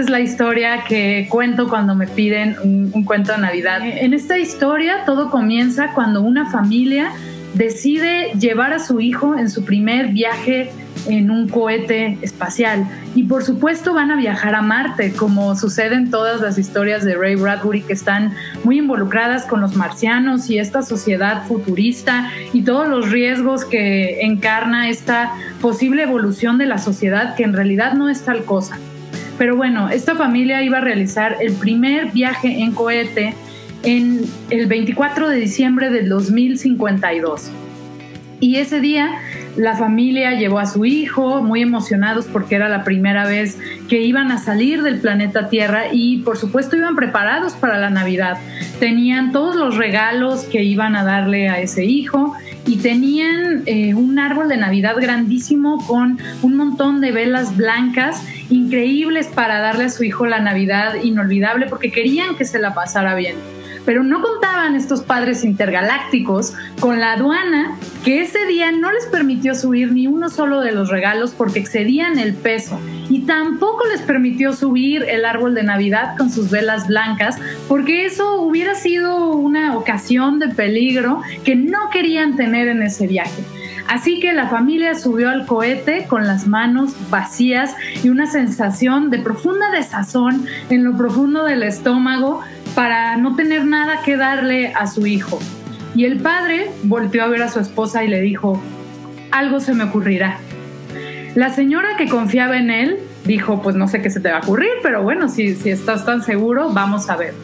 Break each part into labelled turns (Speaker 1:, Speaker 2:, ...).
Speaker 1: es la historia que cuento cuando me piden un, un cuento de Navidad. En esta historia todo comienza cuando una familia decide llevar a su hijo en su primer viaje en un cohete espacial. Y por supuesto van a viajar a Marte, como sucede en todas las historias de Ray Bradbury, que están muy involucradas con los marcianos y esta sociedad futurista y todos los riesgos que encarna esta posible evolución de la sociedad, que en realidad no es tal cosa. Pero bueno, esta familia iba a realizar el primer viaje en cohete en el 24 de diciembre del 2052. Y ese día la familia llevó a su hijo, muy emocionados porque era la primera vez que iban a salir del planeta Tierra y por supuesto iban preparados para la Navidad. Tenían todos los regalos que iban a darle a ese hijo y tenían eh, un árbol de Navidad grandísimo con un montón de velas blancas increíbles para darle a su hijo la Navidad inolvidable porque querían que se la pasara bien pero no contaban estos padres intergalácticos con la aduana que ese día no les permitió subir ni uno solo de los regalos porque excedían el peso y tampoco les permitió subir el árbol de Navidad con sus velas blancas porque eso hubiera sido una ocasión de peligro que no querían tener en ese viaje. Así que la familia subió al cohete con las manos vacías y una sensación de profunda desazón en lo profundo del estómago para no tener nada que darle a su hijo. Y el padre volteó a ver a su esposa y le dijo, algo se me ocurrirá. La señora que confiaba en él dijo, pues no sé qué se te va a ocurrir, pero bueno, si, si estás tan seguro, vamos a ver.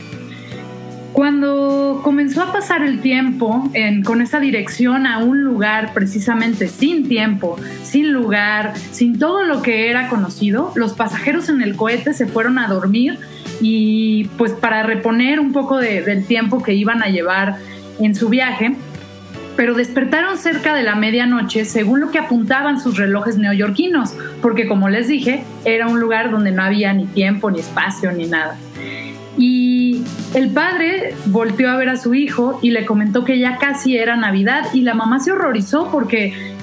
Speaker 1: Cuando comenzó a pasar el tiempo con esa dirección a un lugar precisamente sin tiempo, sin lugar, sin todo lo que era conocido, los pasajeros en el cohete se fueron a dormir y pues para reponer un poco del tiempo que iban a llevar en su viaje, pero despertaron cerca de la medianoche según lo que apuntaban sus relojes neoyorquinos, porque como les dije, era un lugar donde no había ni tiempo, ni espacio, ni nada. Y el padre volteó a ver a su hijo y le comentó que ya casi era Navidad y la mamá se horrorizó porque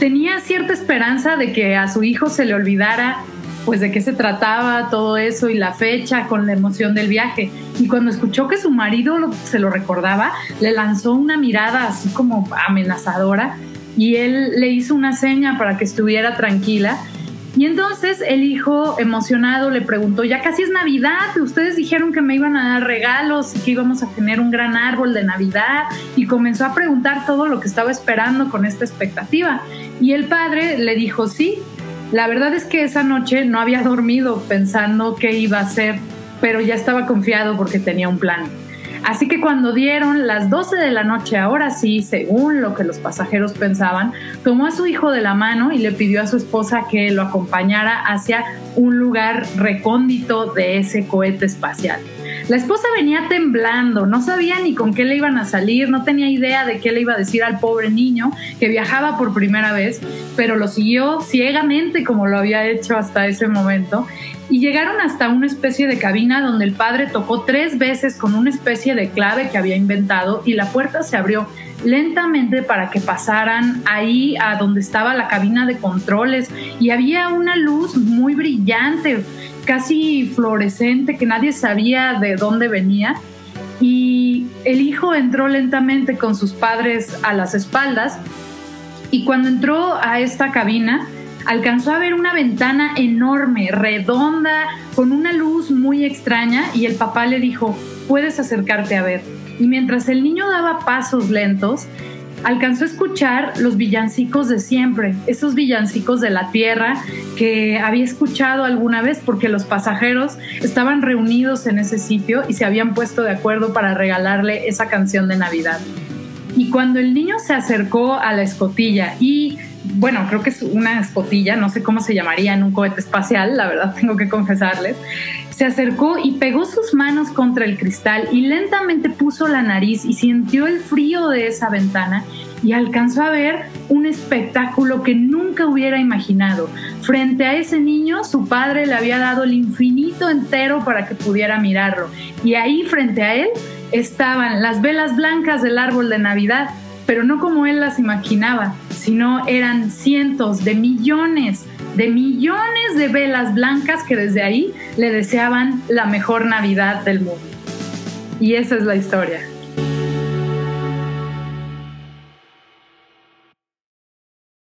Speaker 1: tenía cierta esperanza de que a su hijo se le olvidara pues de qué se trataba todo eso y la fecha con la emoción del viaje. Y cuando escuchó que su marido se lo recordaba, le lanzó una mirada así como amenazadora y él le hizo una seña para que estuviera tranquila. Y entonces el hijo emocionado le preguntó, ya casi es Navidad, ustedes dijeron que me iban a dar regalos y que íbamos a tener un gran árbol de Navidad y comenzó a preguntar todo lo que estaba esperando con esta expectativa. Y el padre le dijo, sí, la verdad es que esa noche no había dormido pensando qué iba a hacer, pero ya estaba confiado porque tenía un plan. Así que cuando dieron las 12 de la noche, ahora sí, según lo que los pasajeros pensaban, tomó a su hijo de la mano y le pidió a su esposa que lo acompañara hacia un lugar recóndito de ese cohete espacial. La esposa venía temblando, no sabía ni con qué le iban a salir, no tenía idea de qué le iba a decir al pobre niño que viajaba por primera vez, pero lo siguió ciegamente como lo había hecho hasta ese momento. Y llegaron hasta una especie de cabina donde el padre tocó tres veces con una especie de clave que había inventado y la puerta se abrió lentamente para que pasaran ahí a donde estaba la cabina de controles y había una luz muy brillante casi fluorescente que nadie sabía de dónde venía. Y el hijo entró lentamente con sus padres a las espaldas y cuando entró a esta cabina alcanzó a ver una ventana enorme, redonda, con una luz muy extraña y el papá le dijo, puedes acercarte a ver. Y mientras el niño daba pasos lentos, alcanzó a escuchar los villancicos de siempre, esos villancicos de la tierra que había escuchado alguna vez porque los pasajeros estaban reunidos en ese sitio y se habían puesto de acuerdo para regalarle esa canción de Navidad. Y cuando el niño se acercó a la escotilla y bueno, creo que es una escotilla, no sé cómo se llamaría en un cohete espacial, la verdad tengo que confesarles, se acercó y pegó sus manos contra el cristal y lentamente puso la nariz y sintió el frío de esa ventana y alcanzó a ver un espectáculo que nunca hubiera imaginado. Frente a ese niño, su padre le había dado el infinito entero para que pudiera mirarlo. Y ahí, frente a él, estaban las velas blancas del árbol de Navidad, pero no como él las imaginaba, sino eran cientos de millones de millones de velas blancas que desde ahí le deseaban la mejor Navidad del mundo. Y esa es la historia.